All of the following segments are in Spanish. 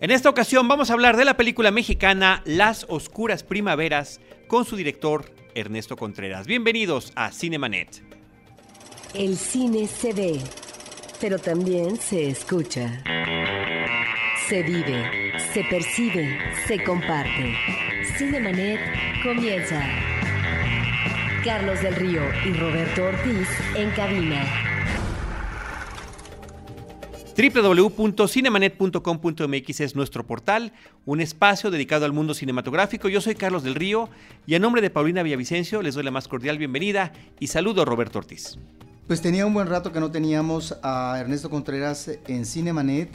En esta ocasión vamos a hablar de la película mexicana Las Oscuras Primaveras con su director Ernesto Contreras. Bienvenidos a Cinemanet. El cine se ve, pero también se escucha. Se vive, se percibe, se comparte. Cinemanet comienza. Carlos del Río y Roberto Ortiz en cabina www.cinemanet.com.mx es nuestro portal, un espacio dedicado al mundo cinematográfico. Yo soy Carlos del Río y a nombre de Paulina Villavicencio les doy la más cordial bienvenida y saludo a Roberto Ortiz. Pues tenía un buen rato que no teníamos a Ernesto Contreras en Cinemanet.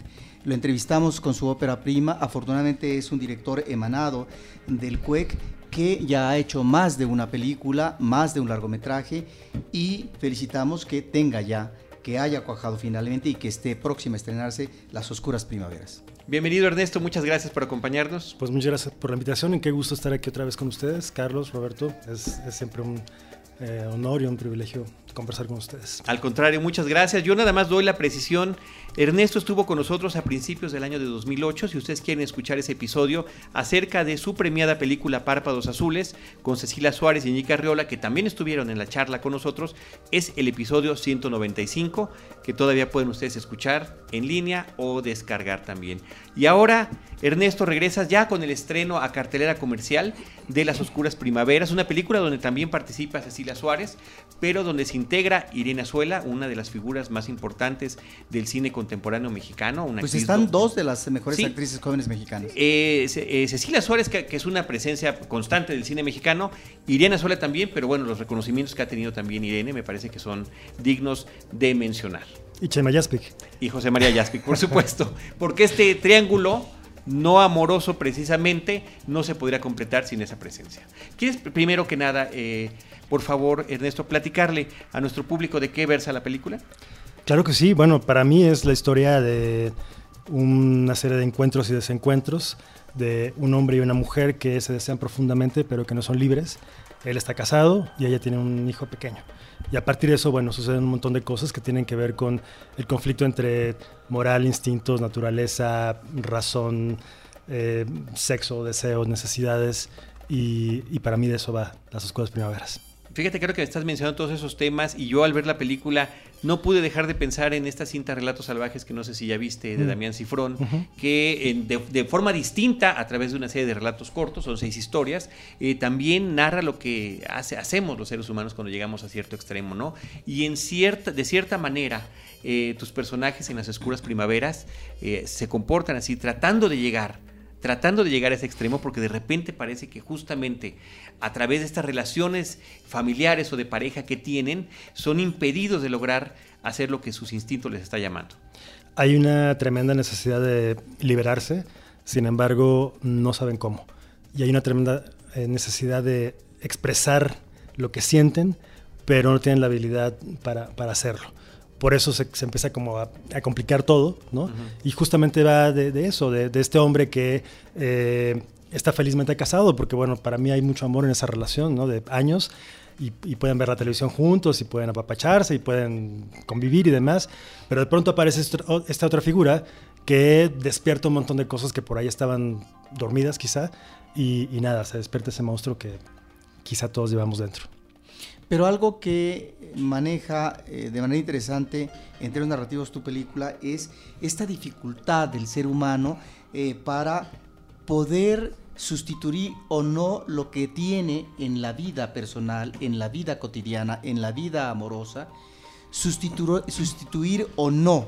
Lo entrevistamos con su ópera prima. Afortunadamente es un director emanado del CUEC que ya ha hecho más de una película, más de un largometraje y felicitamos que tenga ya que haya cuajado finalmente y que esté próxima a estrenarse Las Oscuras Primaveras. Bienvenido Ernesto, muchas gracias por acompañarnos. Pues muchas gracias por la invitación y qué gusto estar aquí otra vez con ustedes, Carlos, Roberto. Es, es siempre un eh, honor y un privilegio conversar con ustedes. Al contrario, muchas gracias. Yo nada más doy la precisión. Ernesto estuvo con nosotros a principios del año de 2008. Si ustedes quieren escuchar ese episodio acerca de su premiada película Párpados Azules con Cecilia Suárez y Ñica Riola, que también estuvieron en la charla con nosotros, es el episodio 195 que todavía pueden ustedes escuchar en línea o descargar también. Y ahora, Ernesto, regresas ya con el estreno a cartelera comercial de Las Oscuras Primaveras, una película donde también participa Cecilia Suárez, pero donde se integra Irene Azuela, una de las figuras más importantes del cine contemporáneo mexicano. Una pues están dos de las mejores actrices jóvenes mexicanas. Eh, eh, Cecilia Suárez, que, es una presencia constante del cine mexicano, Irene Azuela también, pero bueno, los reconocimientos que ha tenido también Irene me parece que son dignos de mencionar. Y Chema Yaspic. Y José María Yaspic, por supuesto. Porque este triángulo no amoroso precisamente no se podría completar sin esa presencia. ¿Quieres primero que nada, eh, por favor, Ernesto, platicarle a nuestro público de qué versa la película? Claro que sí. Bueno, para mí es la historia de una serie de encuentros y desencuentros de un hombre y una mujer que se desean profundamente pero que no son libres. Él está casado y ella tiene un hijo pequeño. Y a partir de eso, bueno, suceden un montón de cosas que tienen que ver con el conflicto entre moral, instintos, naturaleza, razón, eh, sexo, deseos, necesidades. Y, para mí de eso va las oscuras primaveras. Fíjate, creo que estás mencionando todos esos temas y yo al ver la película no pude dejar de pensar en esta cinta Relatos Salvajes que no sé si ya viste de mm. Damián Cifrón, que de, forma distinta, a través de una serie de relatos cortos, son seis historias, eh, también narra lo que hace, hacemos los seres humanos cuando llegamos a cierto extremo, ¿no? Y en cierta, de cierta manera, eh, tus personajes en las oscuras primaveras eh, se comportan así, tratando de llegar tratando de llegar a ese extremo porque de repente parece que justamente a través de estas relaciones familiares o de pareja que tienen son impedidos de lograr hacer lo que sus instintos les está llamando. Hay una tremenda necesidad de liberarse, sin embargo no saben cómo. Y hay una tremenda eh, necesidad de expresar lo que sienten, pero no tienen la habilidad para, para hacerlo por eso se, empieza como a, complicar todo, ¿no? Y justamente va de, eso, de, este hombre que eh, está felizmente casado, porque bueno, para mí hay mucho amor en esa relación, ¿no? De años, y, pueden ver la televisión juntos, y pueden apapacharse, y pueden convivir y demás, pero de pronto aparece esta otra figura que despierta un montón de cosas que por ahí estaban dormidas quizá, y nada, se despierta ese monstruo que quizá todos llevamos dentro. Pero algo que maneja eh, de manera interesante en términos narrativos tu película es esta dificultad del ser humano eh, para poder sustituir o no lo que tiene en la vida personal, en la vida cotidiana, en la vida amorosa, sustituir, sustituir o no.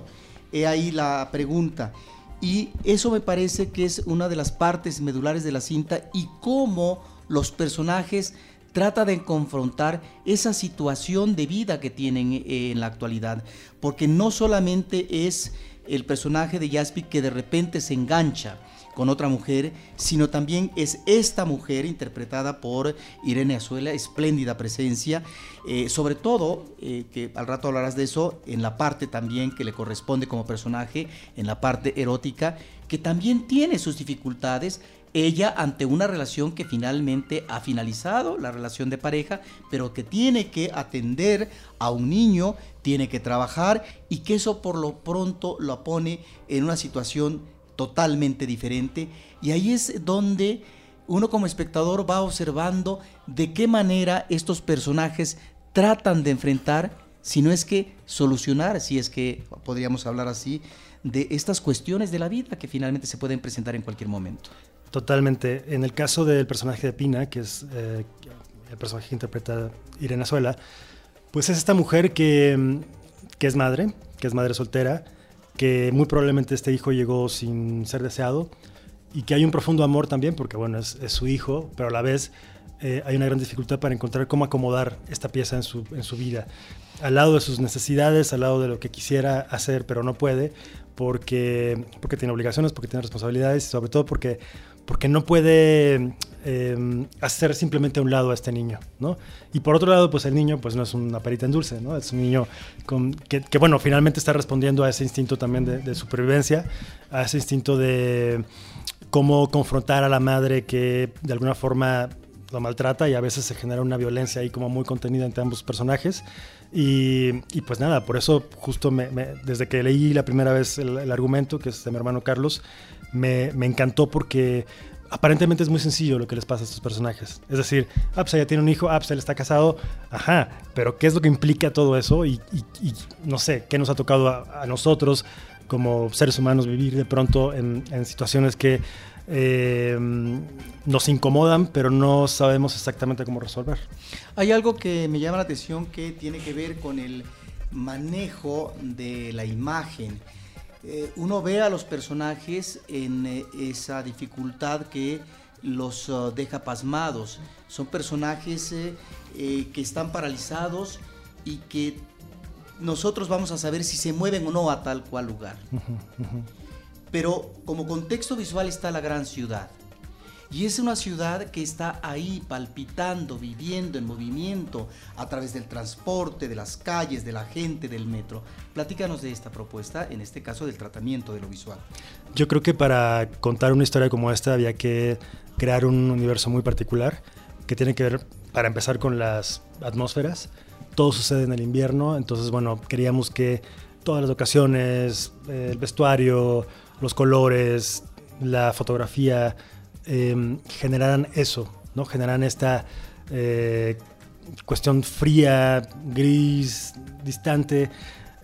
He ahí la pregunta. Y eso me parece que es una de las partes medulares de la cinta y cómo los personajes trata de confrontar esa situación de vida que tienen eh, en la actualidad, porque no solamente es el personaje de Jaspic que de repente se engancha con otra mujer, sino también es esta mujer interpretada por Irene Azuela, espléndida presencia, eh, sobre todo, eh, que al rato hablarás de eso, en la parte también que le corresponde como personaje, en la parte erótica, que también tiene sus dificultades, ella ante una relación que finalmente ha finalizado, la relación de pareja, pero que tiene que atender a un niño, tiene que trabajar y que eso por lo pronto lo pone en una situación totalmente diferente. Y ahí es donde uno como espectador va observando de qué manera estos personajes tratan de enfrentar, si no es que solucionar, si es que podríamos hablar así, de estas cuestiones de la vida que finalmente se pueden presentar en cualquier momento. Totalmente. En el caso del personaje de Pina, que es eh, el personaje que interpreta Irene Azuela, pues es esta mujer que, que es madre, que es madre soltera, que muy probablemente este hijo llegó sin ser deseado y que hay un profundo amor también, porque bueno, es, su hijo, pero a la vez eh, hay una gran dificultad para encontrar cómo acomodar esta pieza en su, en su vida. Al lado de sus necesidades, al lado de lo que quisiera hacer, pero no puede, porque, porque tiene obligaciones, porque tiene responsabilidades y sobre todo porque, porque no puede eh, hacer simplemente a un lado a este niño, ¿no? Y por otro lado, pues el niño pues no es una perita en dulce, ¿no? Es un niño con, que, que, bueno, finalmente está respondiendo a ese instinto también de, de supervivencia, a ese instinto de cómo confrontar a la madre que de alguna forma lo maltrata y a veces se genera una violencia ahí como muy contenida entre ambos personajes. Y, y pues nada, por eso justo me, me, desde que leí la primera vez el, el, argumento, que es de mi hermano Carlos, me, encantó porque aparentemente es muy sencillo lo que les pasa a estos personajes. Es decir, ah, pues ella tiene un hijo, ah, pues él está casado, ajá, pero ¿qué es lo que implica todo eso? Y, no sé, ¿qué nos ha tocado a, nosotros como seres humanos vivir de pronto en, en situaciones que eh, nos incomodan, pero no sabemos exactamente cómo resolver. Hay algo que me llama la atención que tiene que ver con el manejo de la imagen. Eh, uno ve a los personajes en eh, esa dificultad que los uh, deja pasmados. Son personajes eh, que están paralizados y que nosotros vamos a saber si se mueven o no a tal cual lugar. Pero como contexto visual está la gran ciudad. Y es una ciudad que está ahí palpitando, viviendo en movimiento a través del transporte, de las calles, de la gente, del metro. Platícanos de esta propuesta, en este caso del tratamiento de lo visual. Yo creo que para contar una historia como esta había que crear un universo muy particular que tiene que ver, para empezar, con las atmósferas. Todo sucede en el invierno, entonces, bueno, queríamos que todas las ocasiones, el vestuario, los colores, la fotografía, eh, generaran eso, ¿no? Generan esta eh, cuestión fría, gris, distante,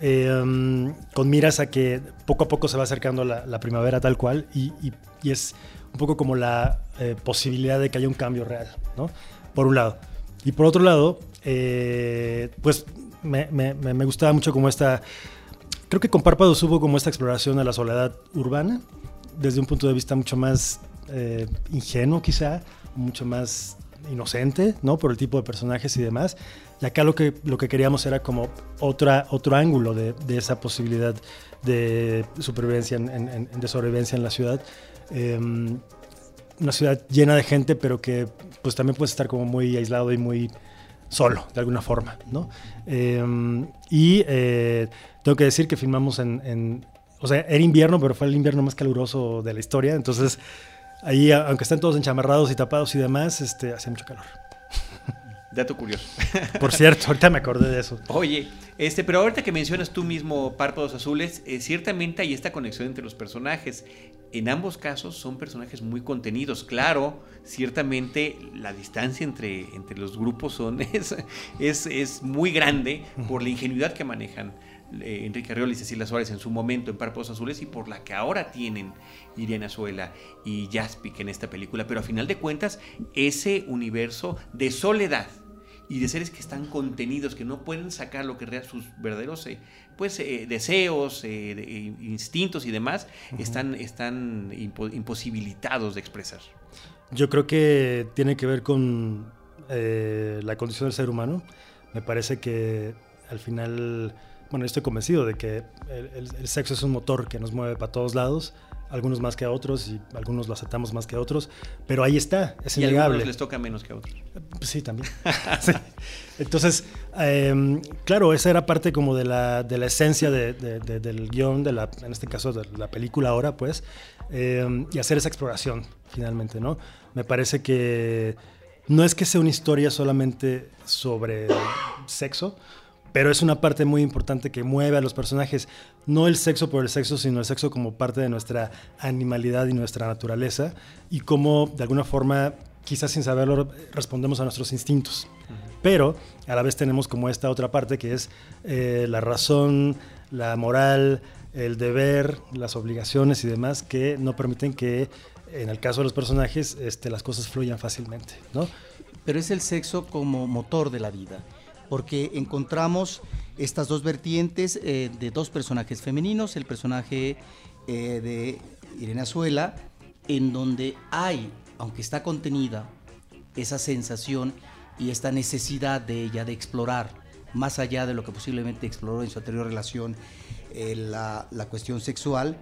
eh, con miras a que poco a poco se va acercando la, la primavera tal cual y, es un poco como la eh, posibilidad de que haya un cambio real, ¿no? Por un lado. Y por otro lado, eh, pues me, me, me gustaba mucho como esta Creo que con Párpados hubo como esta exploración a la soledad urbana, desde un punto de vista mucho más eh, ingenuo quizá, mucho más inocente, ¿no? Por el tipo de personajes y demás. Y acá lo que, lo que queríamos era como otra, otro ángulo de, de esa posibilidad de supervivencia, en, de sobrevivencia en la ciudad. Eh, una ciudad llena de gente, pero que pues también puede estar como muy aislado y muy solo, de alguna forma, ¿no? Eh, y eh, tengo que decir que filmamos en, en, o sea, era invierno, pero fue el invierno más caluroso de la historia, entonces ahí, aunque estén todos enchamarrados y tapados y demás, este, hacía mucho calor. Dato curioso. Por cierto, ahorita me acordé de eso. Oye, este, pero ahorita que mencionas tú mismo Párpados Azules, eh, ciertamente hay esta conexión entre los personajes. En ambos casos son personajes muy contenidos. Claro, ciertamente la distancia entre, entre los grupos son, es, es, es muy grande por la ingenuidad que manejan eh, Enrique Arriola y Cecilia Suárez en su momento en Párpados Azules y por la que ahora tienen Iriana Azuela y Jaspic en esta película. Pero a final de cuentas, ese universo de soledad y de seres que están contenidos, que no pueden sacar lo que real sus verdaderos eh, pues, eh, deseos, eh, de, instintos y demás, uh -huh. están, están impo imposibilitados de expresar. Yo creo que tiene que ver con eh, la condición del ser humano. Me parece que al final, bueno, estoy convencido de que el, el, el sexo es un motor que nos mueve para todos lados algunos más que a otros y algunos lo aceptamos más que a otros, pero ahí está, es y innegable. a algunos les toca menos que a otros. Sí, también. sí. Entonces, eh, claro, esa era parte como de la, de la esencia de, de, de, del guion, de la, en este caso de la película ahora, pues, eh, y hacer esa exploración finalmente, ¿no? Me parece que no es que sea una historia solamente sobre sexo, pero es una parte muy importante que mueve a los personajes, no el sexo por el sexo, sino el sexo como parte de nuestra animalidad y nuestra naturaleza, y cómo de alguna forma, quizás sin saberlo, respondemos a nuestros instintos. Pero a la vez tenemos como esta otra parte que es eh, la razón, la moral, el deber, las obligaciones y demás que no permiten que en el caso de los personajes este, las cosas fluyan fácilmente, ¿no? Pero es el sexo como motor de la vida porque encontramos estas dos vertientes eh, de dos personajes femeninos, el personaje eh, de Irene Azuela, en donde hay, aunque está contenida, esa sensación y esta necesidad de ella de explorar, más allá de lo que posiblemente exploró en su anterior relación, eh, la, cuestión sexual,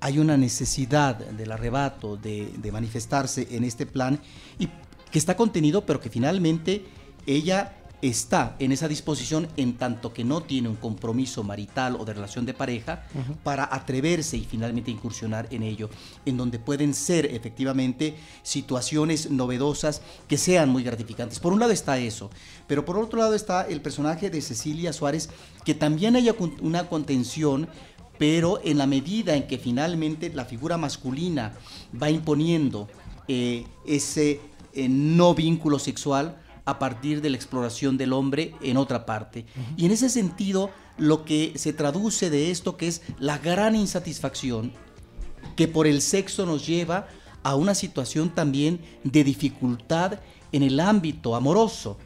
hay una necesidad del arrebato, de, de manifestarse en este plan, y que está contenido, pero que finalmente ella está en esa disposición en tanto que no tiene un compromiso marital o de relación de pareja para atreverse y finalmente incursionar en ello, en donde pueden ser efectivamente situaciones novedosas que sean muy gratificantes. Por un lado está eso, pero por otro lado está el personaje de Cecilia Suárez, que también haya una contención pero en la medida en que finalmente la figura masculina va imponiendo eh, ese eh, no vínculo sexual, a partir de la exploración del hombre en otra parte. Y en ese sentido, lo que se traduce de esto, que es la gran insatisfacción que por el sexo nos lleva a una situación también de dificultad en el ámbito amoroso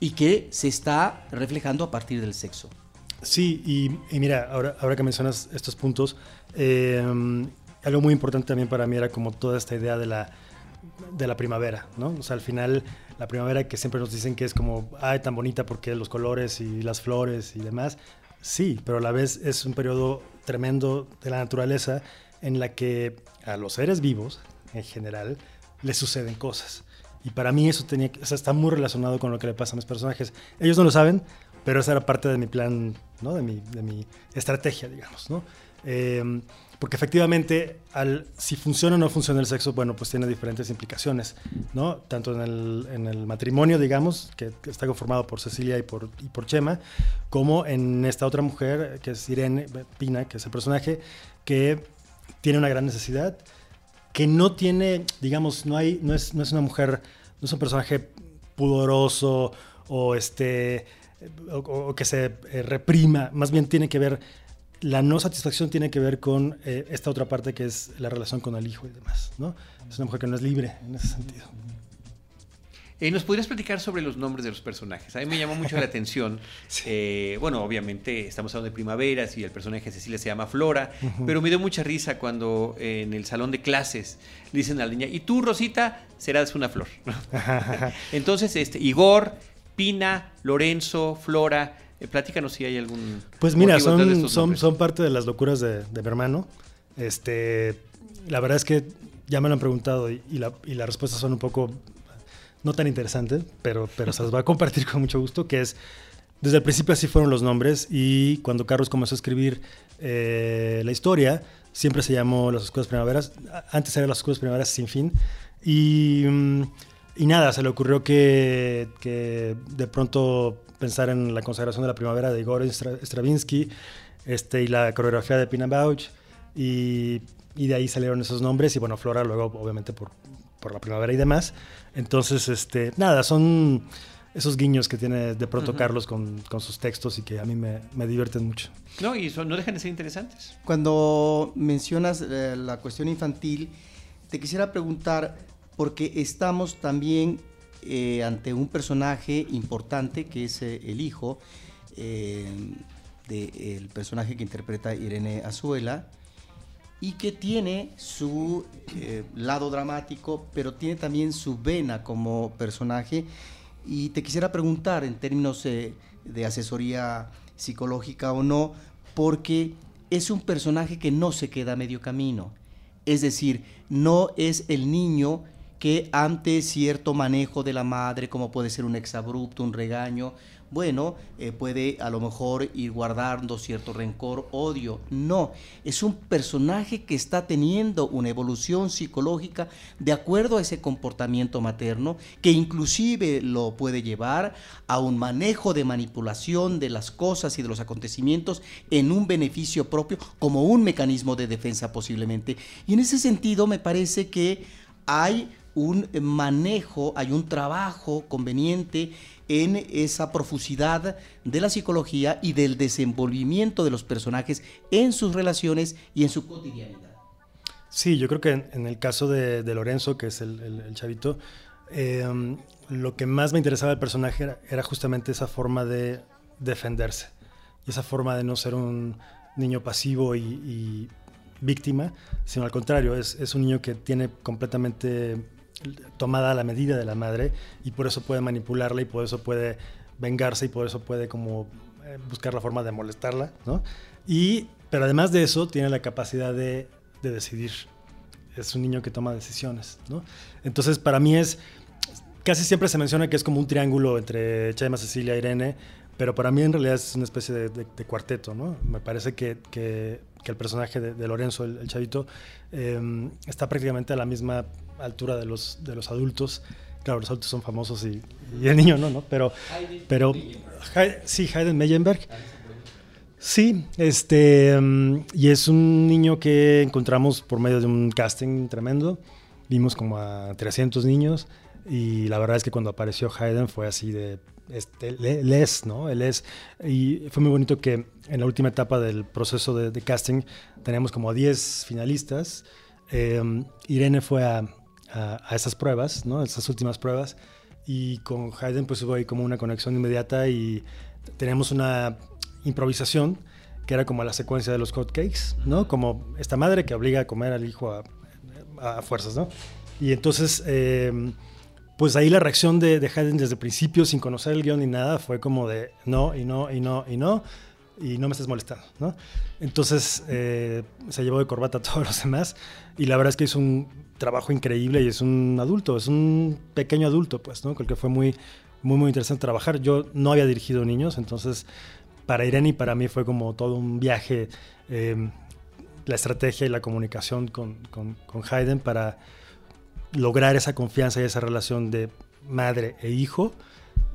y que se está reflejando a partir del sexo. Sí, y, mira, ahora, ahora que mencionas estos puntos, eh, algo muy importante también para mí era como toda esta idea de la, de la primavera, ¿no? O sea, al final la primavera que siempre nos dicen que es como, ay, tan bonita porque los colores y las flores y demás. Sí, pero a la vez es un periodo tremendo de la naturaleza en la que a los seres vivos, en general, les suceden cosas. Y para mí eso tenía, o sea, está muy relacionado con lo que le pasa a mis personajes. Ellos no lo saben, pero esa era parte de mi plan, ¿no? de, mi, de mi estrategia, digamos. ¿no? Eh, porque efectivamente, si funciona o no funciona el sexo, bueno, pues tiene diferentes implicaciones, ¿no? Tanto en el, en el matrimonio, digamos, que, está conformado por Cecilia y por, y por Chema, como en esta otra mujer, que es Irene Pina, que es el personaje, que tiene una gran necesidad, que no tiene, digamos, no, hay, no, es, no es una mujer, no es un personaje pudoroso o, este, o que se eh, reprima, más bien tiene que ver la no satisfacción tiene que ver con eh, esta otra parte que es la relación con el hijo y demás, ¿no? Es una mujer que no es libre en ese sentido. Eh, ¿Nos podrías platicar sobre los nombres de los personajes? A mí me llamó mucho la atención. Eh, bueno, obviamente estamos hablando de primaveras y el personaje de Cecilia se llama Flora, pero me dio mucha risa cuando en el salón de clases le dicen a la niña, y tú, Rosita, serás una flor. Entonces, este, Igor, Pina, Lorenzo, Flora, eh, platícanos si hay algún. Pues mira, son, son, son, parte de las locuras de, de, mi hermano. Este, la verdad es que ya me lo han preguntado y, y, la, y las respuestas son un poco no tan interesantes, pero, pero se las voy a compartir con mucho gusto, que es, desde el principio así fueron los nombres y cuando Carlos comenzó a escribir eh, la historia, siempre se llamó Las Oscuras Primaveras, antes era Las Oscuras Primaveras sin fin, y, mm, y nada, se le ocurrió que, que de pronto pensar en la consagración de la primavera de Igor Stravinsky este, y la coreografía de Pina Bausch. Y, y, de ahí salieron esos nombres. Y bueno, Flora luego, obviamente, por, por la primavera y demás. Entonces, este, nada, son esos guiños que tiene de pronto Carlos con, con, sus textos y que a mí me, me divierten mucho. No, y son, no dejan de ser interesantes. Cuando mencionas eh, la cuestión infantil, te quisiera preguntar, porque estamos también eh, ante un personaje importante que es eh, el hijo eh, del personaje que interpreta Irene Azuela y que tiene su lado dramático, pero tiene también su vena como personaje. Y te quisiera preguntar en términos de asesoría psicológica o no, porque es un personaje que no se queda a medio camino. Es decir, no es el niño que ante cierto manejo de la madre, como puede ser un exabrupto, un regaño, bueno, eh, puede a lo mejor ir guardando cierto rencor, odio. No, es un personaje que está teniendo una evolución psicológica de acuerdo a ese comportamiento materno, que inclusive lo puede llevar a un manejo de manipulación de las cosas y de los acontecimientos en un beneficio propio, como un mecanismo de defensa posiblemente. Y en ese sentido me parece que hay un manejo, hay un trabajo conveniente en esa profusidad de la psicología y del desenvolvimiento de los personajes en sus relaciones y en su cotidianidad. Sí, yo creo que en, el caso de, Lorenzo, que es el, chavito, em, lo que más me interesaba del personaje era, justamente esa forma de defenderse y esa forma de no ser un niño pasivo y, víctima, sino al contrario, es, es, un niño que tiene completamente tomada la medida de la madre y por eso puede manipularla y por eso puede vengarse y por eso puede como eh, buscar la forma de molestarla, ¿no? Y, pero además de eso, tiene la capacidad de, de decidir. Es un niño que toma decisiones, ¿no? Entonces, para mí es, casi siempre se menciona que es como un triángulo entre Chema, Cecilia, Irene, pero para mí en realidad es una especie de, cuarteto, ¿no? Me parece que, que, el personaje de, Lorenzo, el, chavito, em, está prácticamente a la misma altura de los, de los adultos. Claro, los adultos son famosos y, el niño no, ¿no? Pero, pero sí, Hayden Meyenberg. Sí, este, em, y es un niño que encontramos por medio de un casting tremendo. Vimos como a 300 niños y la verdad es que cuando apareció Hayden fue así de, este, él es, ¿no? Él es, y fue muy bonito que en la última etapa del proceso de, casting teníamos como 10 finalistas. Em, Irene fue a, a, esas pruebas, ¿no? Esas últimas pruebas. Y con Hayden pues hubo ahí como una conexión inmediata y teníamos una improvisación que era como la secuencia de los cakes, ¿no? Como esta madre que obliga a comer al hijo a, fuerzas, ¿no? Y entonces, em, pues ahí la reacción de, de, Hayden desde el principio, sin conocer el guion ni nada, fue como de no, y no, y no, y no, y no me estés molestando, ¿no? Entonces eh, se llevó de corbata a todos los demás y la verdad es que hizo un trabajo increíble y es un adulto, es un pequeño adulto, pues, ¿no? Con el que fue muy, muy, muy interesante trabajar. Yo no había dirigido niños, entonces para Irene y para mí fue como todo un viaje, em, la estrategia y la comunicación con, con, con, Hayden para lograr esa confianza y esa relación de madre e hijo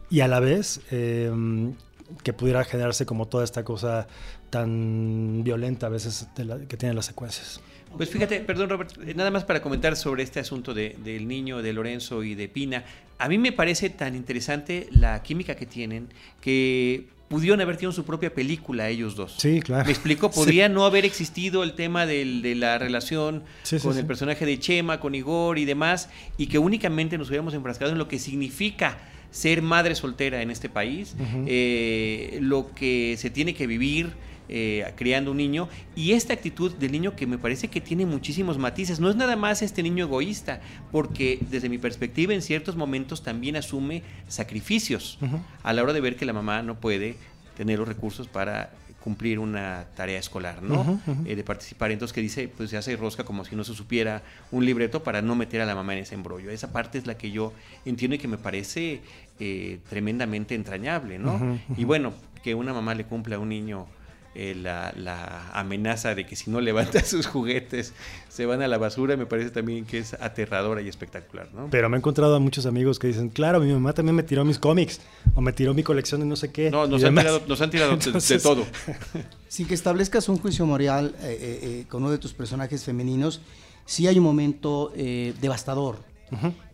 y a la vez em, que pudiera generarse como toda esta cosa tan violenta a veces que tienen las secuencias. Pues fíjate, perdón Robert, eh, nada más para comentar sobre este asunto del niño, de Lorenzo y de Pina. A mí me parece tan interesante la química que tienen que pudieron haber tenido su propia película ellos dos. Sí, claro. Me explico, podría no haber existido el tema del, de la relación con el personaje de Chema, con Igor y demás, y que únicamente nos hubiéramos enfrascado en lo que significa ser madre soltera en este país, eh, lo que se tiene que vivir, eh, criando un niño y esta actitud del niño que me parece que tiene muchísimos matices. No es nada más este niño egoísta, porque desde mi perspectiva en ciertos momentos también asume sacrificios a la hora de ver que la mamá no puede tener los recursos para cumplir una tarea escolar, ¿no? Eh, de participar. Entonces que dice, pues se hace rosca como si no se supiera un libreto para no meter a la mamá en ese embrollo. Esa parte es la que yo entiendo y que me parece eh, tremendamente entrañable, ¿no? Y bueno, que una mamá le cumpla a un niño eh, la, amenaza de que si no levanta sus juguetes se van a la basura, me parece también que es aterradora y espectacular, ¿no? Pero me he encontrado a muchos amigos que dicen, claro, mi mamá también me tiró mis cómics, o me tiró mi colección de no sé qué. No, nos, han tirado, nos han tirado, de, todo. Sin que establezcas un juicio moral eh, eh, con uno de tus personajes femeninos, sí hay un momento devastador,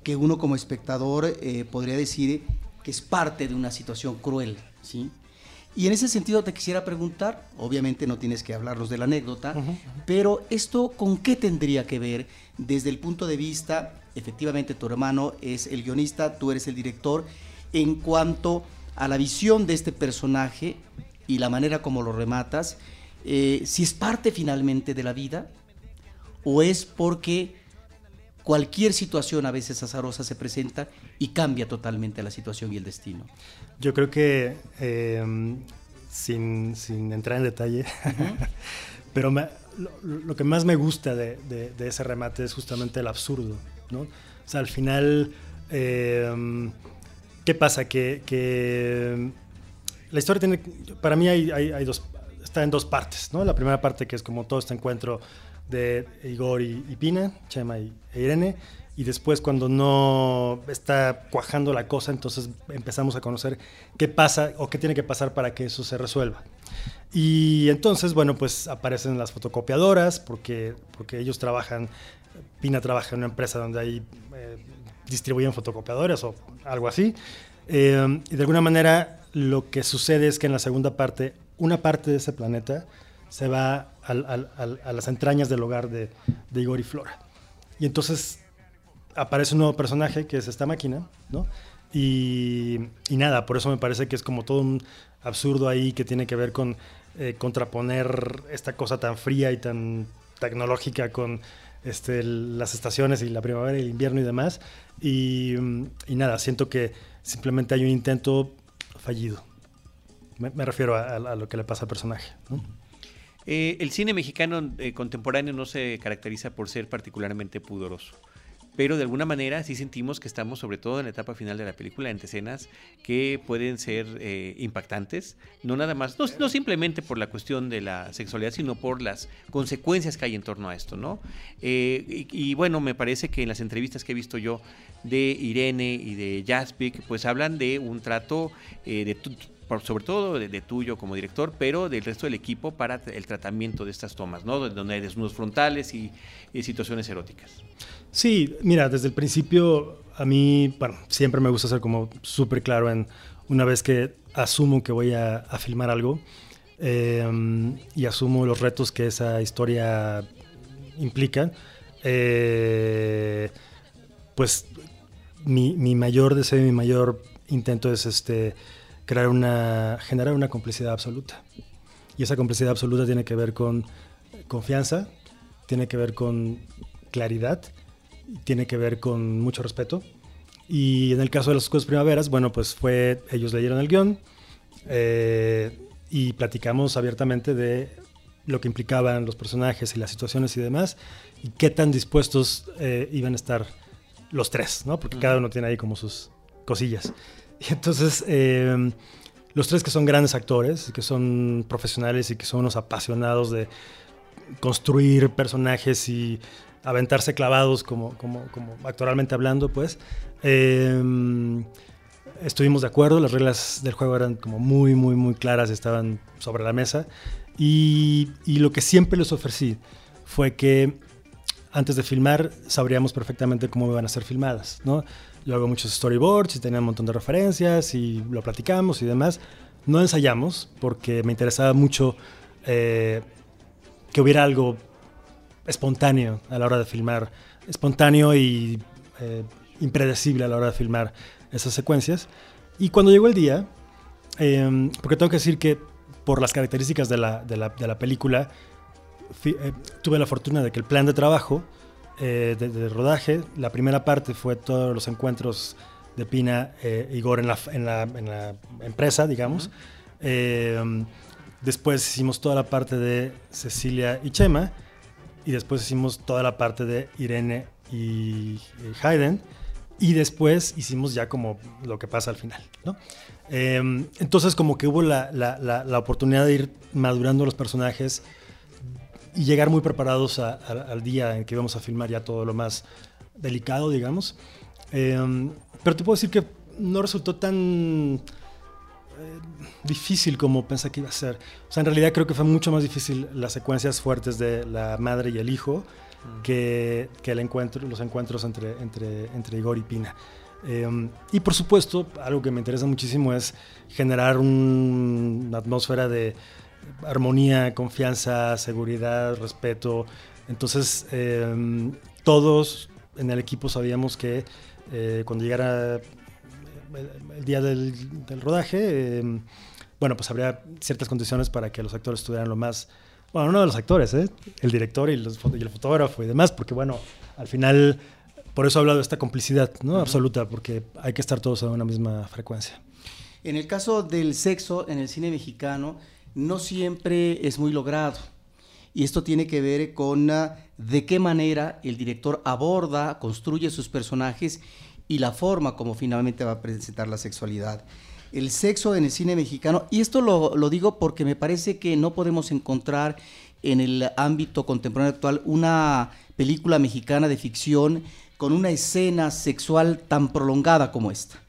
que uno como espectador podría decir que es parte de una situación cruel, ¿sí? Y en ese sentido te quisiera preguntar, obviamente no tienes que hablarnos de la anécdota, pero esto con qué tendría que ver desde el punto de vista, efectivamente tu hermano es el guionista, tú eres el director, en cuanto a la visión de este personaje y la manera como lo rematas, eh, si es parte finalmente de la vida o es porque cualquier situación a veces azarosa se presenta y cambia totalmente la situación y el destino. Yo creo que, em, sin, entrar en detalle, pero lo, que más me gusta de, ese remate es justamente el absurdo. ¿no? O sea, al final, eh, ¿qué pasa? Que, que, la historia tiene, para mí hay, hay, hay, dos, está en dos partes, ¿no? La primera parte que es como todo este encuentro de Igor y, Pina, Chema y, e Irene, y después cuando no está cuajando la cosa, entonces empezamos a conocer qué pasa o qué tiene que pasar para que eso se resuelva. Y entonces, bueno, pues aparecen las fotocopiadoras porque, porque ellos trabajan, Pina trabaja en una empresa donde ahí eh, distribuyen fotocopiadoras o algo así. Eh, y de alguna manera lo que sucede es que en la segunda parte, una parte de ese planeta se va a las entrañas del hogar de, Igor y Flora. Y entonces aparece un nuevo personaje que es esta máquina, ¿no? Y, nada, por eso me parece que es como todo un absurdo ahí que tiene que ver con eh, contraponer esta cosa tan fría y tan tecnológica con este, las estaciones y la primavera y el invierno y demás. Y, nada, siento que simplemente hay un intento fallido. Me, me refiero a, a, lo que le pasa al personaje. ¿no? Eh, el cine mexicano eh, contemporáneo no se caracteriza por ser particularmente pudoroso pero de alguna manera sí sentimos que estamos, sobre todo en la etapa final de la película, ante escenas que pueden ser eh, impactantes, no nada más, no, simplemente por la cuestión de la sexualidad, sino por las consecuencias que hay en torno a esto, ¿no? Y, bueno, me parece que en las entrevistas que he visto yo de Irene y de Jaspic, pues hablan de un trato de sobre todo de, tuyo como director, pero del resto del equipo para el tratamiento de estas tomas, ¿no? Donde hay desnudos frontales y, situaciones eróticas. Sí, mira, desde el principio a mí, bueno, siempre me gusta ser como súper claro en una vez que asumo que voy a, filmar algo eh, y asumo los retos que esa historia implica, eh, pues mi, mi, mayor deseo mi mayor intento es este, crear una, generar una complicidad absoluta. Y esa complicidad absoluta tiene que ver con confianza, tiene que ver con claridad tiene que ver con mucho respeto. Y en el caso de las cosas primaveras, bueno, pues fue, ellos leyeron el guion eh, y platicamos abiertamente de lo que implicaban los personajes y las situaciones y demás, y qué tan dispuestos eh, iban a estar los tres, ¿no? Porque uh -huh. cada uno tiene ahí como sus cosillas. Y entonces, eh, los tres que son grandes actores, que son profesionales y que son unos apasionados de construir personajes y aventarse clavados como, como, actoralmente hablando, pues. Eh, estuvimos de acuerdo, las reglas del juego eran como muy, muy, muy claras, estaban sobre la mesa. Y lo que siempre les ofrecí fue que antes de filmar sabríamos perfectamente cómo iban a ser filmadas, ¿no? Yo hago muchos storyboards y tenía un montón de referencias y lo platicamos y demás. No ensayamos porque me interesaba mucho eh, que hubiera algo espontáneo a la hora de filmar, espontáneo y eh, impredecible a la hora de filmar esas secuencias. Y cuando llegó el día, eh, porque tengo que decir que por las características de la, de la, de la película, eh, tuve la fortuna de que el plan de trabajo de, de, rodaje, la primera parte fue todos los encuentros de Pina e Igor en la, en la, en la empresa, digamos. Uh -huh. después hicimos toda la parte de Cecilia y Chema y después hicimos toda la parte de Irene y, Hayden y después hicimos ya como lo que pasa al final, ¿no? Eh, entonces como que hubo la, la, oportunidad de ir madurando los personajes y llegar muy preparados a, a, al día en que íbamos a filmar ya todo lo más delicado, digamos. Eh, pero te puedo decir que no resultó tan eh, difícil como pensé que iba a ser. O sea, en realidad creo que fue mucho más difícil las secuencias fuertes de la madre y el hijo mm. que, que el encuentro, los encuentros entre, entre, entre Igor y Pina. Eh, y por supuesto, algo que me interesa muchísimo es generar un, una atmósfera de armonía, confianza, seguridad, respeto. Entonces, eh, todos en el equipo sabíamos que eh, cuando llegara el, el día del, del rodaje, eh, bueno, pues habría ciertas condiciones para que los actores estuvieran lo más, bueno, uno de los actores, ¿eh? el director y, los, y, el fotógrafo y demás, porque bueno, al final, por eso he hablado de esta complicidad, ¿no? Uh -huh. Absoluta, porque hay que estar todos a una misma frecuencia. En el caso del sexo en el cine mexicano, no siempre es muy logrado. y esto tiene que ver con ah, de qué manera el director aborda, construye sus personajes y la forma como finalmente va a presentar la sexualidad. El sexo en el cine mexicano, y esto lo, lo digo porque me parece que no podemos encontrar en el ámbito contemporáneo actual una película mexicana de ficción con una escena sexual tan prolongada como esta.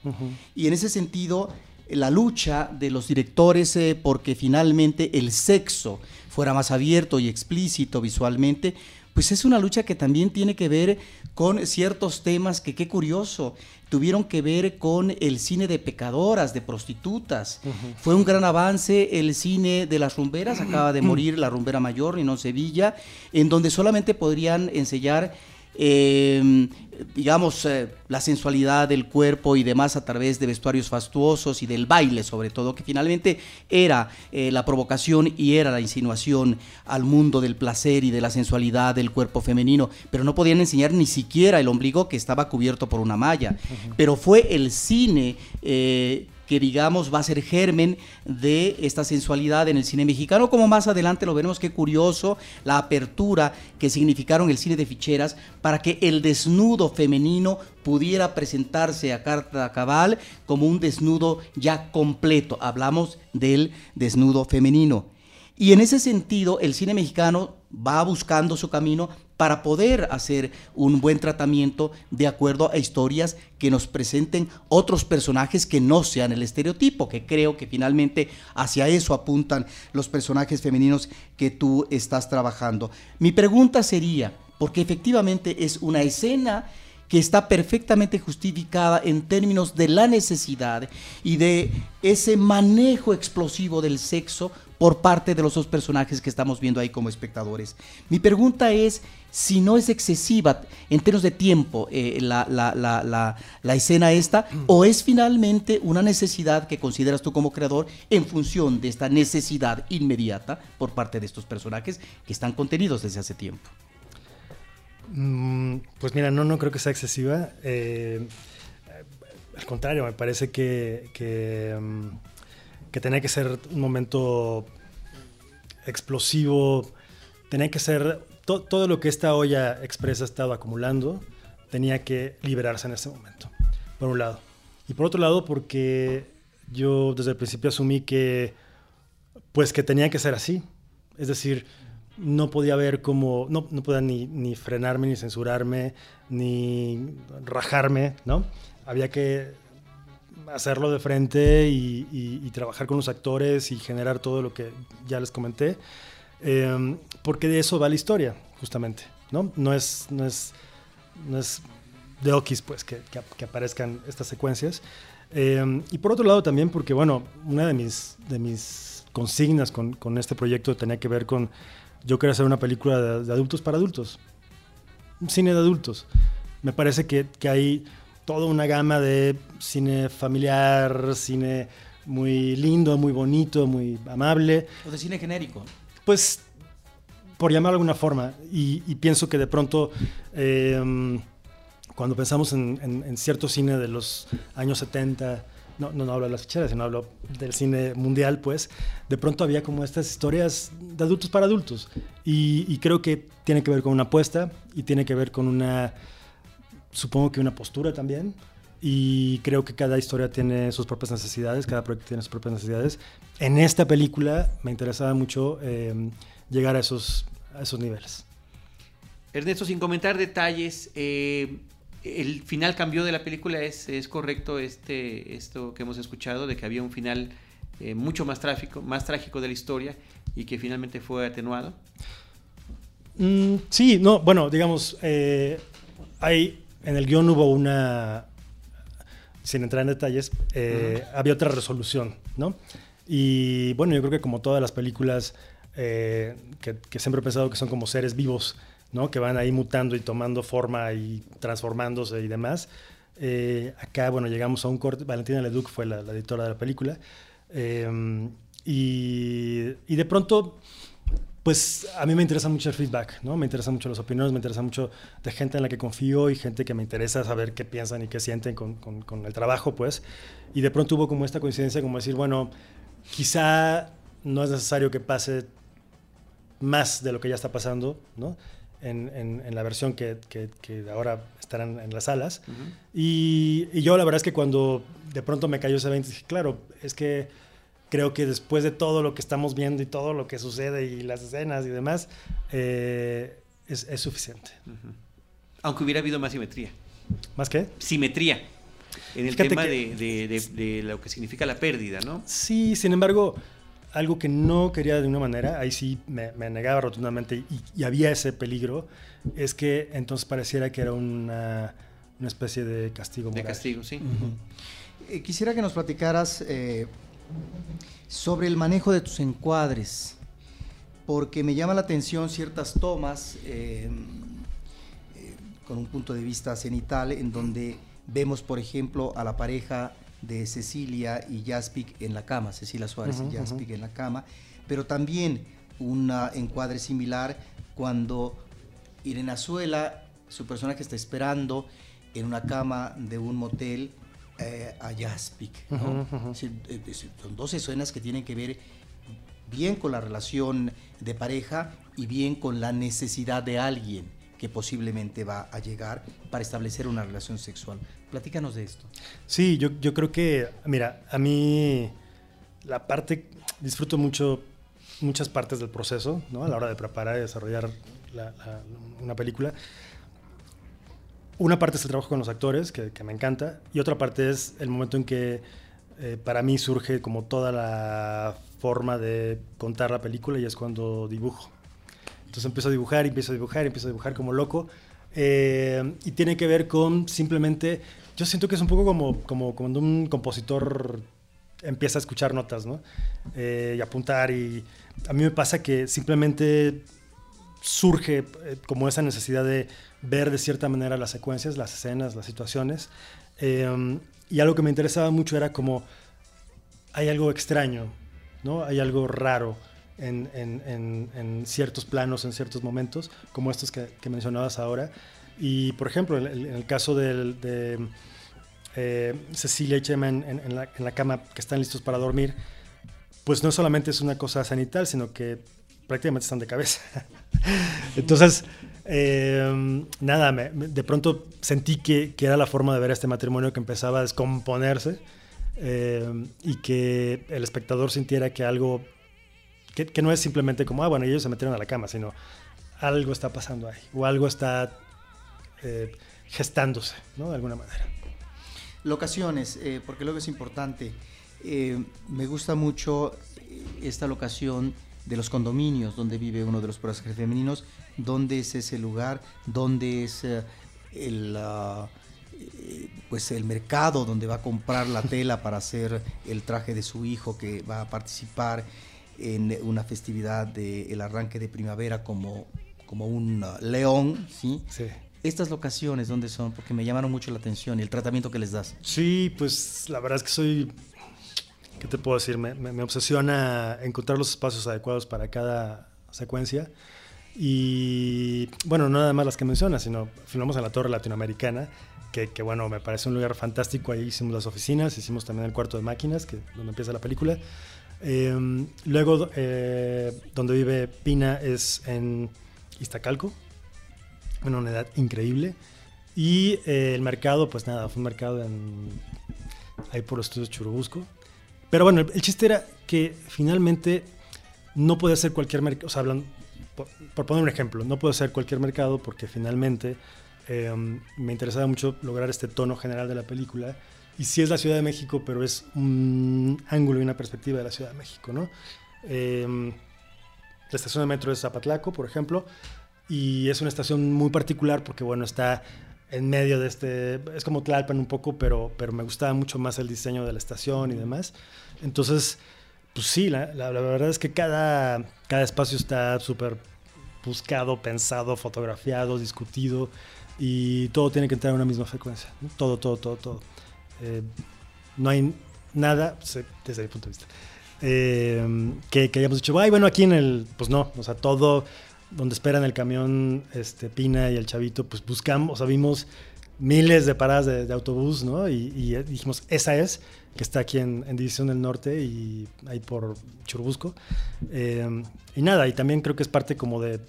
Y en ese sentido, la lucha de los directores eh, porque finalmente el sexo fuera más abierto y explícito visualmente, pues es una lucha que también tiene que ver con ciertos temas que, qué curioso, tuvieron que ver con el cine de pecadoras, de prostitutas. Fue un gran avance el cine de las rumberas, acaba de morir la rumbera mayor, en Sevilla, en donde solamente podrían enseñar eh, digamos, eh, la sensualidad del cuerpo y demás a través de vestuarios fastuosos y del baile sobre todo, que finalmente era eh, la provocación y era la insinuación al mundo del placer y de la sensualidad del cuerpo femenino, pero no podían enseñar ni siquiera el ombligo que estaba cubierto por una malla. Pero fue el cine eh, que digamos va a ser germen de esta sensualidad en el cine mexicano, como más adelante lo veremos, qué curioso la apertura que significaron el cine de ficheras para que el desnudo femenino pudiera presentarse a carta cabal como un desnudo ya completo. Hablamos del desnudo femenino. Y en ese sentido, el cine mexicano va buscando su camino para poder hacer un buen tratamiento de acuerdo a historias que nos presenten otros personajes que no sean el estereotipo, que creo que finalmente hacia eso apuntan los personajes femeninos que tú estás trabajando. Mi pregunta sería, porque efectivamente es una escena que está perfectamente justificada en términos de la necesidad y de ese manejo explosivo del sexo por parte de los dos personajes que estamos viendo ahí como espectadores. Mi pregunta es si no es excesiva en términos de tiempo eh, la, la, escena esta, o es finalmente una necesidad que consideras tú como creador en función de esta necesidad inmediata por parte de estos personajes que están contenidos desde hace tiempo. Mm, pues mira, no, no creo que sea excesiva. Eh, al contrario, me parece que, que, mm, que tenía que ser un momento explosivo, tenía que ser todo lo que esta olla expresa estaba acumulando, tenía que liberarse en ese momento, por un lado. Y por otro lado, porque yo desde el principio asumí que, pues que tenía que ser así. Es decir, no podía haber como, no, no podía ni, ni, frenarme, ni censurarme, ni rajarme, ¿no? Había que hacerlo de frente y, y, trabajar con los actores y generar todo lo que ya les comenté. Em, porque de eso va la historia, justamente, ¿no? No es, no es, no es de Okis, pues, que, que, aparezcan estas secuencias. Em, y por otro lado también porque, bueno, una de mis, de mis consignas con, con este proyecto tenía que ver con, yo quería hacer una película de, adultos para adultos, un cine de adultos. Me parece que, que hay toda una gama de cine familiar, cine muy lindo, muy bonito, muy amable. O de cine genérico pues, por llamarlo de alguna forma, y, pienso que de pronto, em, cuando pensamos en, cierto cine de los años 70, no, no, hablo de las ficheras, sino hablo del cine mundial, pues, de pronto había como estas historias de adultos para adultos. Y, creo que tiene que ver con una apuesta y tiene que ver con una, supongo que una postura también. Y creo que cada historia tiene sus propias necesidades, cada proyecto tiene sus propias necesidades en esta película me interesaba mucho em, llegar a esos, a esos niveles. Ernesto, sin comentar detalles, eh, el final cambió de la película, ¿es, es correcto este, esto que hemos escuchado, de que había un final eh, mucho más, trágico, más trágico de la historia y que finalmente fue atenuado? Mm, sí, no, bueno, digamos, eh, hay, en el guion hubo una, sin entrar en detalles, había otra resolución, ¿no? Y bueno, yo creo que como todas las películas eh, que, siempre he pensado que son como seres vivos, ¿no? Que van ahí mutando y tomando forma y transformándose y demás. Eh, acá, bueno, llegamos a un corte. Valentina Leduc fue la, editora de la película. Eh, y, de pronto, pues a mí me interesa mucho el feedback, ¿no? Me interesan mucho las opiniones, me interesa mucho de gente en la que confío y gente que me interesa saber qué piensan y qué sienten con, con el trabajo, pues. Y de pronto hubo como esta coincidencia, como decir, bueno, quizá no es necesario que pase más de lo que ya está pasando, ¿no? En, en, la versión que, que, ahora estarán en las salas. y, y, yo la verdad es que cuando de pronto me cayó ese 20, dije, claro, es que creo que después de todo lo que estamos viendo y todo lo que sucede y las escenas y demás, eh, es, es, suficiente. Aunque hubiera habido más simetría. ¿Más qué? Simetría. En el tema de, de, de, lo que significa la pérdida, ¿no? Sí, sin embargo, algo que no quería de una manera, ahí sí me, negaba rotundamente y, había ese peligro, es que entonces pareciera que era una, una especie de castigo moral. De castigo, sí. Eh, quisiera que nos platicaras eh, sobre el manejo de tus encuadres, porque me llama la atención ciertas tomas eh, con un punto de vista cenital en donde vemos, por ejemplo, a la pareja de Cecilia y Jaspic en la cama, Cecilia Suárez y Jaspic en la cama, pero también un encuadre similar cuando Irene Azuela, su personaje está esperando en una cama de un motel eh, a Jaspic. son dos escenas que tienen que ver bien con la relación de pareja y bien con la necesidad de alguien que posiblemente va a llegar para establecer una relación sexual. Platícanos de esto. Sí, yo, yo creo que, mira, a mí la parte, disfruto mucho muchas partes del proceso, ¿no? A la hora de preparar y desarrollar una película. Una parte es el trabajo con los actores, que, me encanta, y otra parte es el momento en que eh, para mí surge como toda la forma de contar la película y es cuando dibujo. Entonces empiezo a dibujar, empiezo a dibujar, empiezo a dibujar como loco. Eh, y tiene que ver con simplemente, yo siento que es un poco como, cuando un compositor empieza a escuchar notas, ¿no? Eh, y apuntar. Y a mí me pasa que simplemente surge eh, como esa necesidad de ver de cierta manera las secuencias, las escenas, las situaciones. y algo que me interesaba mucho era como hay algo extraño, ¿no? Hay algo raro en, ciertos planos, en ciertos momentos, como estos que, mencionabas ahora. Y, por ejemplo, en, el caso de eh, Cecilia y Chema en, la, cama que están listos para dormir, pues no solamente es una cosa sanital, sino que prácticamente están de cabeza. Entonces, eh, nada, de pronto sentí que, era la forma de ver este matrimonio que empezaba a descomponerse eh, y que el espectador sintiera que algo que, no es simplemente como, ah, bueno, ellos se metieron a la cama, sino algo está pasando ahí, o algo está eh, gestándose, ¿no? De alguna manera. Locaciones, eh, porque luego es importante. Eh, me gusta mucho esta locación de los condominios donde vive uno de los personajes femeninos, dónde es ese lugar, dónde es el, ah, pues el mercado donde va a comprar la tela para hacer el traje de su hijo que va a participar en una festividad del arranque de primavera como, como un uh, león, ¿sí? Sí. Estas locaciones, ¿dónde son? Porque me llamaron mucho la atención y el tratamiento que les das. Sí, pues la verdad es que soy, ¿qué te puedo decir? Me, me, obsesiona encontrar los espacios adecuados para cada secuencia. Y bueno, no nada más las que mencionas, sino filmamos en la Torre Latinoamericana, que, que, bueno, me parece un lugar fantástico. Ahí hicimos las oficinas, hicimos también el cuarto de máquinas, que donde empieza la película. Em, luego, eh, donde vive Pina es en Iztacalco, en una edad increíble. Y eh, el mercado, pues nada, fue un mercado en, ahí por los estudios Churubusco. Pero bueno, el, chiste era que finalmente no puede ser cualquier mercado, o sea, hablan, por, poner un ejemplo, no puede ser cualquier mercado porque finalmente em, me interesaba mucho lograr este tono general de la película y sí es la Ciudad de México, pero es un ángulo y una perspectiva de la Ciudad de México, ¿no? Em, la estación de metro es Zapatlaco, por ejemplo, y es una estación muy particular porque, bueno, está en medio de este, es como Tlalpan un poco, pero, pero me gustaba mucho más el diseño de la estación y demás. Entonces, pues sí, la, la, verdad es que cada, cada espacio está súper buscado, pensado, fotografiado, discutido, y todo tiene que entrar en una misma frecuencia. Todo, todo, todo, todo. Eh, no hay nada, desde mi punto de vista, eh, que, hayamos dicho, ay, bueno, aquí en el, pues no, o sea, todo donde esperan el camión este, Pina y el Chavito, pues buscamos, o sea, vimos miles de paradas de, autobús, ¿no? Y, dijimos, esa es, que está aquí en, División del Norte y ahí por Churubusco. Eh, y nada, y también creo que es parte como de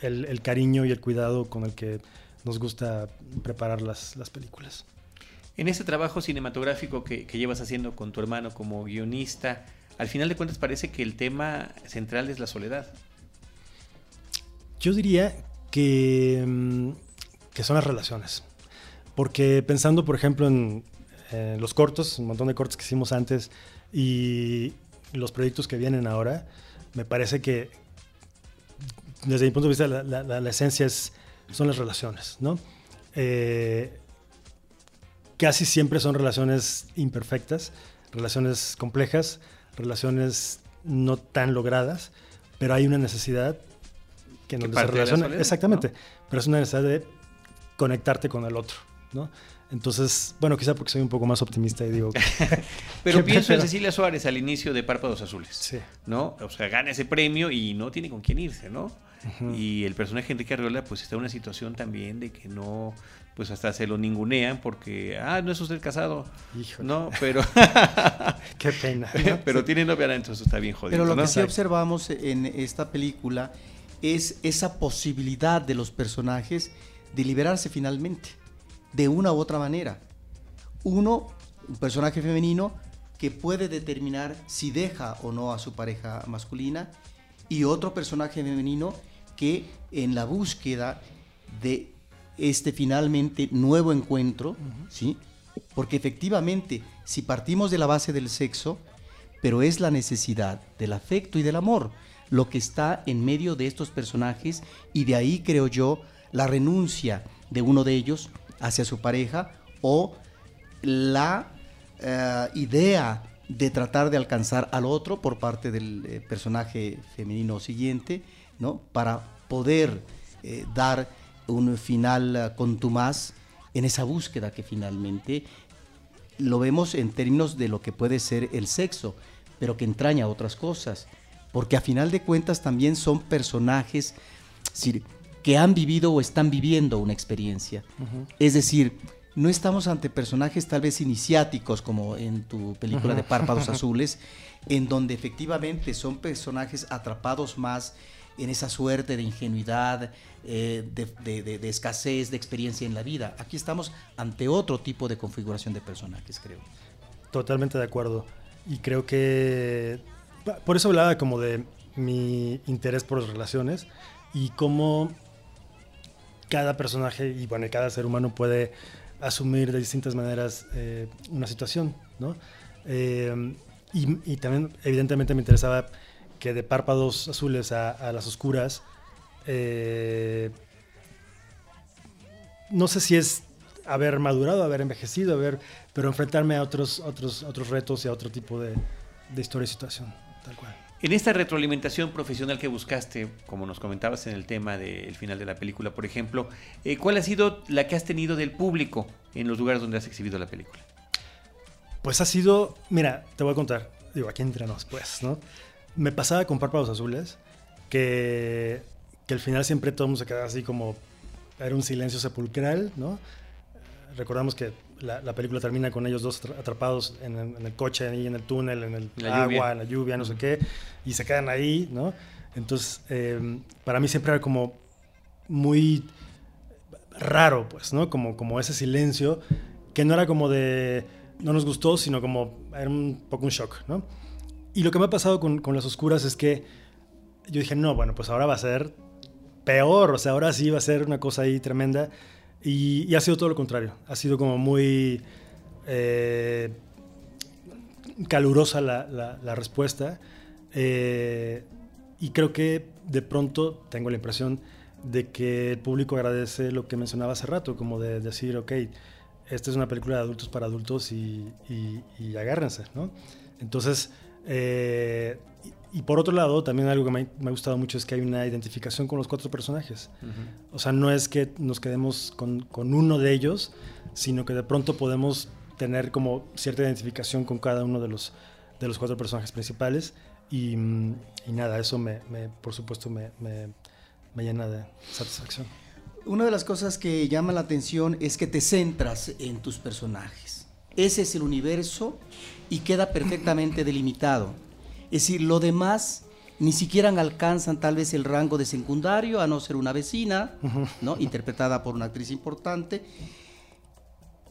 el, cariño y el cuidado con el que nos gusta preparar las películas. En ese trabajo cinematográfico que, llevas haciendo con tu hermano como guionista, al final de cuentas parece que el tema central es la soledad. Yo diría que, mm, son las relaciones. Porque pensando, por ejemplo, en, los cortos, un montón de cortos que hicimos antes y los proyectos que vienen ahora, me parece que desde mi punto de vista la, esencia es, son las relaciones, ¿no? Eh, casi siempre son relaciones imperfectas, relaciones complejas, relaciones no tan logradas, pero hay una necesidad que nos relaciona. Exactamente, pero es una necesidad de conectarte con el otro. ¿no? Entonces, bueno, quizá porque soy un poco más optimista y digo... pero pienso en Cecilia Suárez al inicio de Párpados Azules, sí. ¿no? O sea, gana ese premio y no tiene con quién irse, ¿no? Y el personaje Enrique Arriola pues está en una situación también de que no, pues hasta se lo ningunean porque, ah, no es usted casado. No, pero... Qué pena. pero tiene novia, entonces está bien jodido. Pero lo que sí observamos en esta película es esa posibilidad de los personajes de liberarse finalmente de una u otra manera. Uno, un personaje femenino que puede determinar si deja o no a su pareja masculina y otro personaje femenino que en la búsqueda de este finalmente nuevo encuentro, ¿sí? Porque efectivamente, si partimos de la base del sexo, pero es la necesidad del afecto y del amor lo que está en medio de estos personajes y de ahí creo yo la renuncia de uno de ellos hacia su pareja o la eh, idea de tratar de alcanzar al otro por parte del eh, personaje femenino siguiente, ¿no? Para poder eh, dar un final contumaz en esa búsqueda que finalmente lo vemos en términos de lo que puede ser el sexo, pero que entraña otras cosas, porque a final de cuentas también son personajes que han vivido o están viviendo una experiencia. Es decir, no estamos ante personajes tal vez iniciáticos como en tu película de Párpados Azules, en donde efectivamente son personajes atrapados más en esa suerte de ingenuidad, eh, de, escasez, de experiencia en la vida. Aquí estamos ante otro tipo de configuración de personajes, creo. Totalmente de acuerdo. Y creo que por eso hablaba como de mi interés por las relaciones y cómo cada personaje y bueno, cada ser humano puede asumir de distintas maneras eh, una situación, ¿no? Eh, y, también, evidentemente, me interesaba que de párpados azules a, las oscuras, eh, no sé si es haber madurado, haber envejecido, haber, pero enfrentarme a otros, otros, otros retos y a otro tipo de, de historia y situación, tal cual. En esta retroalimentación profesional que buscaste, como nos comentabas en el tema del final de la película, por ejemplo, eh, ¿cuál ha sido la que has tenido del público en los lugares donde has exhibido la película? Pues ha sido, mira, te voy a contar, digo, aquí entre nos, pues, ¿no? Me pasaba con Párpados Azules que, que al final siempre todo el mundo se quedaba así como, era un silencio sepulcral, ¿no? Recordamos que la, película termina con ellos dos atrapados en, el coche, ahí en el túnel, en el agua, en la lluvia, no sé qué, y se quedan ahí, ¿no? Entonces, eh, para mí siempre era como muy raro, pues, ¿no? Como, como ese silencio, que no era como de, no nos gustó, sino como, era un poco un shock, ¿no? Y lo que me ha pasado con, con Las Oscuras es que yo dije, no, bueno, pues ahora va a ser peor, o sea, ahora sí va a ser una cosa ahí tremenda. Y, ha sido todo lo contrario. Ha sido como muy eh, calurosa la, respuesta. Eh, y creo que de pronto tengo la impresión de que el público agradece lo que mencionaba hace rato, como de decir, ok, esta es una película de adultos para adultos y, y, agárrense, ¿no? Entonces, eh, y por otro lado, también algo que me, ha gustado mucho es que hay una identificación con los cuatro personajes. O sea, no es que nos quedemos con, con, uno de ellos, sino que de pronto podemos tener como cierta identificación con cada uno de los, de los cuatro personajes principales. Y, y nada, eso me, me por supuesto me, me, llena de satisfacción. una de las cosas que llama la atención es que te centras en tus personajes. Ese es el universo y queda perfectamente delimitado. Es decir, lo demás ni siquiera alcanzan tal vez el rango de secundario, a no ser una vecina, ¿no? interpretada por una actriz importante.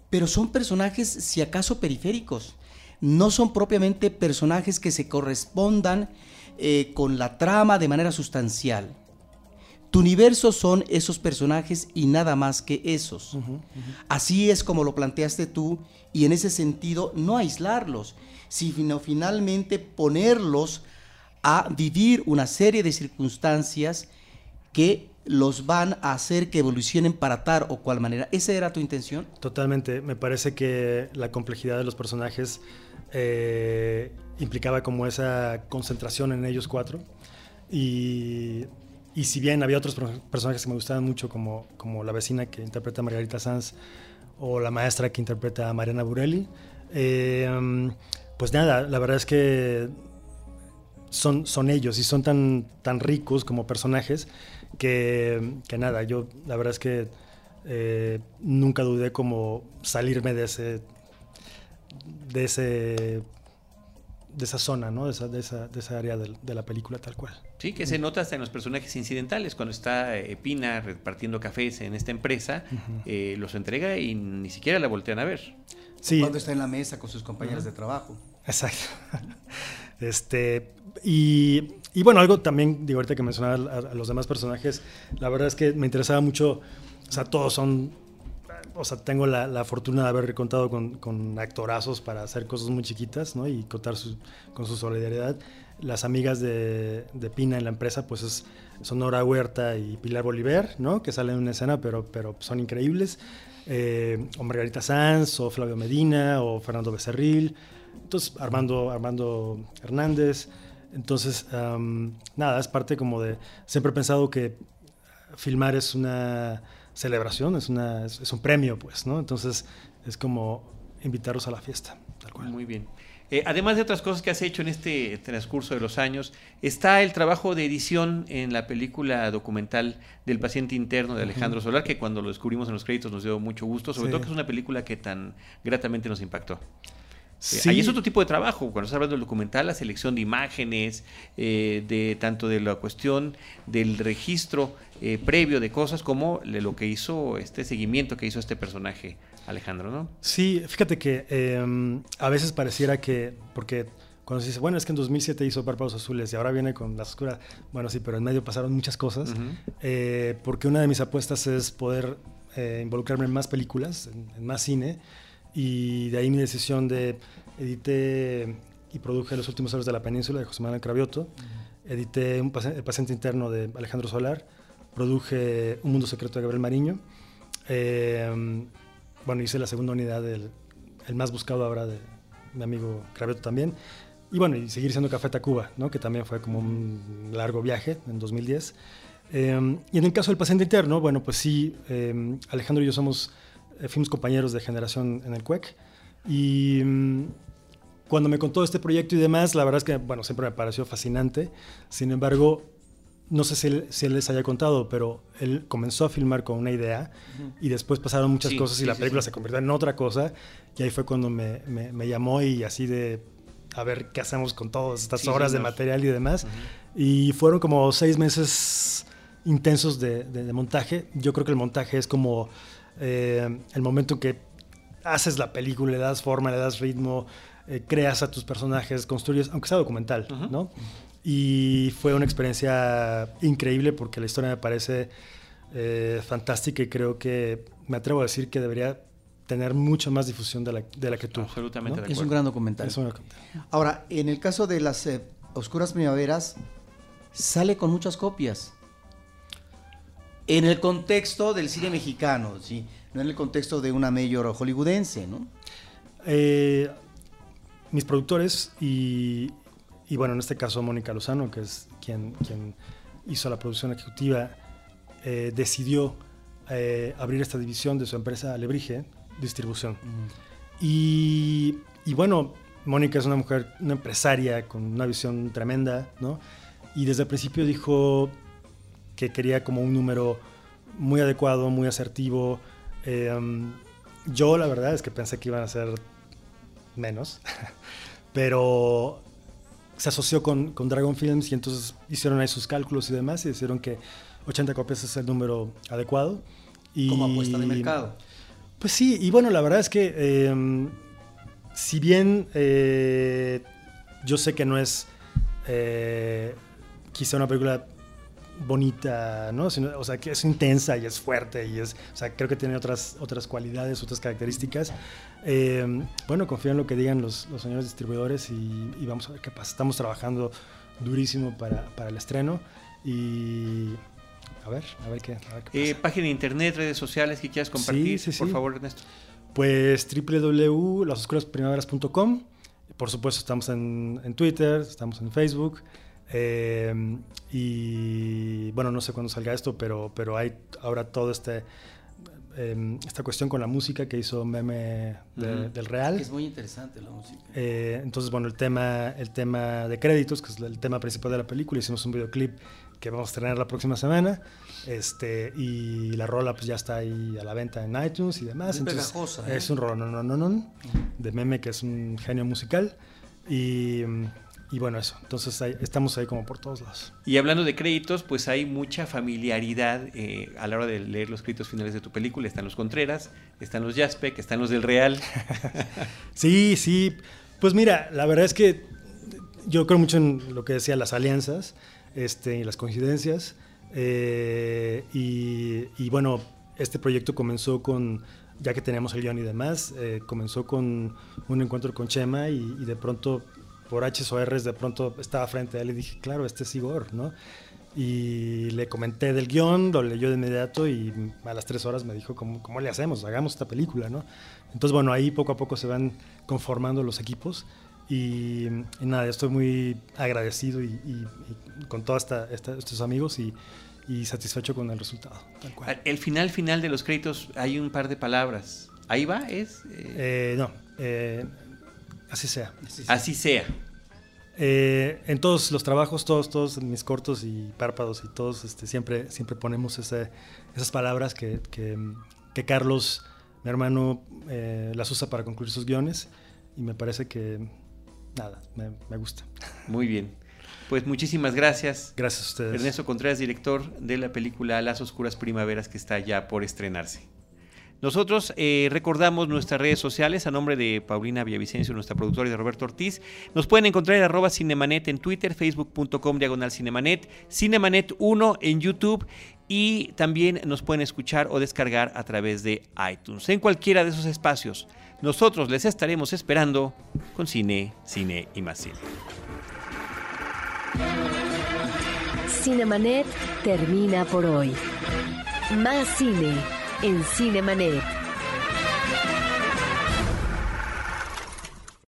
Pero son personajes, si acaso, periféricos. No son propiamente personajes que se correspondan eh, con la trama de manera sustancial. Tu universo son esos personajes y nada más que esos. Así es como lo planteaste tú y en ese sentido no aislarlos, sino finalmente ponerlos a vivir una serie de circunstancias que los van a hacer que evolucionen para tal o cual manera. ¿Esa era tu intención? Totalmente. Me parece que la complejidad de los personajes eh, implicaba como esa concentración en ellos cuatro. Y, y, si bien había otros personajes que me gustaban mucho, como, como la vecina que interpreta a Margarita Sanz o la maestra que interpreta a Mariana Burelli, eh, pues nada, la verdad es que son, son ellos y son tan, tan ricos como personajes que, que nada, yo la verdad es que eh, nunca dudé como salirme de ese de ese de esa zona, ¿no? De esa, de esa, de esa área de, la película tal cual. Sí, que se nota hasta en los personajes incidentales. Cuando está eh, Pina repartiendo cafés en esta empresa, uh -huh. eh, los entrega y ni siquiera la voltean a ver. Sí. Cuando está en la mesa con sus compañeros uh -huh. de trabajo. Exacto. Este, y, y, bueno, algo también, digo, ahorita que mencionaba a, a, los demás personajes, la verdad es que me interesaba mucho, o sea, todos son, o sea, tengo la, la fortuna de haber contado con, con, actorazos para hacer cosas muy chiquitas, ¿no? Y contar su, con su solidaridad. Las amigas de, Pina en la empresa, pues es Sonora Huerta y Pilar Bolívar, ¿no? Que salen en una escena, pero, pero son increíbles. Eh, o Margarita Sanz, o Flavio Medina, o Fernando Becerril. Entonces, Armando, Armando Hernández. Entonces, um, nada, es parte como de... Siempre he pensado que filmar es una celebración, es, una, es un premio, pues, ¿no? Entonces, es como invitarlos a la fiesta, tal cual. Muy bien. Eh, además de otras cosas que has hecho en este transcurso de los años, está el trabajo de edición en la película documental del paciente interno de Alejandro uh -huh. Solar, que cuando lo descubrimos en los créditos nos dio mucho gusto, sobre sí. todo que es una película que tan gratamente nos impactó. Sí. Ahí es otro tipo de trabajo, cuando estás hablando del documental, la selección de imágenes, eh, de tanto de la cuestión del registro eh, previo de cosas como de lo que hizo, este seguimiento que hizo este personaje, Alejandro, ¿no? Sí, fíjate que eh, a veces pareciera que, porque cuando se dice, bueno, es que en 2007 hizo Párpados Azules y ahora viene con Las Oscuras, bueno, sí, pero en medio pasaron muchas cosas, uh -huh. porque una de mis apuestas es poder eh, involucrarme en más películas, en, en más cine, y de ahí mi decisión de edité y produje Los últimos horas de la península de José Manuel Cravioto, uh -huh. edité un El paciente interno de Alejandro Solar, produje Un mundo secreto de Gabriel Mariño, eh, bueno, hice la segunda unidad del el más buscado ahora de mi amigo Cravioto también, y bueno, y seguir siendo Café Tacuba, ¿no? que también fue como un largo viaje en 2010. Eh, y en el caso del paciente interno, bueno, pues sí, eh, Alejandro y yo somos eh, fuimos compañeros de generación en el CUEC. Y mmm, cuando me contó este proyecto y demás, la verdad es que, bueno, siempre me pareció fascinante. Sin embargo, no sé si él, si él les haya contado, pero él comenzó a filmar con una idea uh -huh. y después pasaron muchas sí, cosas y sí, la película sí, se convirtió en otra cosa. Y ahí fue cuando me, me, me, llamó y así de a ver qué hacemos con todas estas horas de material y demás. Uh -huh. Y fueron como seis meses intensos de, de, de montaje. Yo creo que el montaje es como eh, el momento en que haces la película, le das forma, le das ritmo, eh, creas a tus personajes, construyes, aunque sea documental, uh -huh. ¿no? Y fue una experiencia increíble porque la historia me parece eh, fantástica y creo que me atrevo a decir que debería tener mucha más difusión de la, de la que tú. Absolutamente. ¿no? Es un gran documental. Es un documental. Ahora, en el caso de las eh, Oscuras Primaveras, sale con muchas copias en el contexto del cine mexicano, ¿sí? no en el contexto de una mayor hollywoodense, ¿no? Eh, mis productores y, y, bueno, en este caso Mónica Lozano, que es quien, quien hizo la producción ejecutiva, eh, decidió eh, abrir esta división de su empresa Alebrije Distribución. Mm. Y, y, bueno, Mónica es una mujer, una empresaria con una visión tremenda, ¿no? Y desde el principio dijo, que quería como un número muy adecuado, muy asertivo. Em, yo la verdad es que pensé que iban a ser menos, pero se asoció con, con, Dragon Films y entonces hicieron ahí sus cálculos y demás y decidieron que 80 copias es el número adecuado. Y, Como apuesta de mercado. Pues sí, y bueno, la verdad es que eh, si bien eh, yo sé que no es eh, quizá una película bonita, ¿no? o sea, que es intensa y es fuerte y es, o sea, creo que tiene otras, otras cualidades, otras características. Eh, bueno, confío en lo que digan los, los señores distribuidores y, y, vamos a ver qué pasa. Estamos trabajando durísimo para, para el estreno y a ver, a ver qué. A ver qué eh, página de internet, redes sociales que quieras compartir, sí, sí, por favor, Ernesto. Pues www.lasoscurasprimaveras.com. Por supuesto, estamos en, en, Twitter, estamos en Facebook. Eh, y bueno, no sé cuándo salga esto, pero, pero hay ahora todo este. Eh, esta cuestión con la música que hizo Meme de, uh -huh. del Real. Es muy interesante la música. Eh, entonces, bueno, el tema, el tema de créditos, que es el tema principal de la película, hicimos un videoclip que vamos a tener la próxima semana. Este, y la rola pues ya está ahí a la venta en iTunes y demás. Es Entonces, pegajosa. ¿eh? Es un rollo no, no, no, no, de meme que es un genio musical. Y, y bueno, eso. Entonces ahí, estamos ahí como por todos lados. Y hablando de créditos, pues hay mucha familiaridad eh, a la hora de leer los créditos finales de tu película. Están los Contreras, están los Jaspek, están los del Real. sí, sí. Pues mira, la verdad es que yo creo mucho en lo que decía las alianzas este, y las coincidencias. Eh, y, y, bueno, este proyecto comenzó con, ya que teníamos el guion y demás, eh, comenzó con un encuentro con Chema y, y, de pronto, por H's o R's, de pronto estaba frente a él y dije, claro, este es Igor, ¿no? Y le comenté del guion, lo leyó de inmediato y a las tres horas me dijo, ¿cómo, cómo le hacemos? Hagamos esta película, ¿no? Entonces, bueno, ahí poco a poco se van conformando los equipos. Y, y, nada, estoy muy agradecido y, y, y con todos estos amigos y, satisfecho con el resultado. Tal cual. El final final de los créditos hay un par de palabras. ¿Ahí va? ¿Es? Eh... Eh, no, eh, así sea. Así sea. Así sea. Eh, en todos los trabajos, todos, todos mis cortos y párpados y todos, este, siempre, siempre ponemos ese, esas palabras que, que, que, Carlos, mi hermano, las usa para concluir sus guiones y me parece que nada, me, me, gusta. Muy bien. Pues muchísimas gracias. Gracias a ustedes. Ernesto Contreras, director de la película Las Oscuras Primaveras que está ya por estrenarse. Nosotros eh, recordamos nuestras redes sociales a nombre de Paulina Villavicencio, nuestra productora, y de Roberto Ortiz. Nos pueden encontrar en arroba cinemanet en Twitter, facebook.com diagonal cinemanet, cinemanet1 en YouTube y también nos pueden escuchar o descargar a través de iTunes. En cualquiera de esos espacios, nosotros les estaremos esperando con cine, cine y más cine. Cinemanet termina por hoy. Más cine en Cinemanet.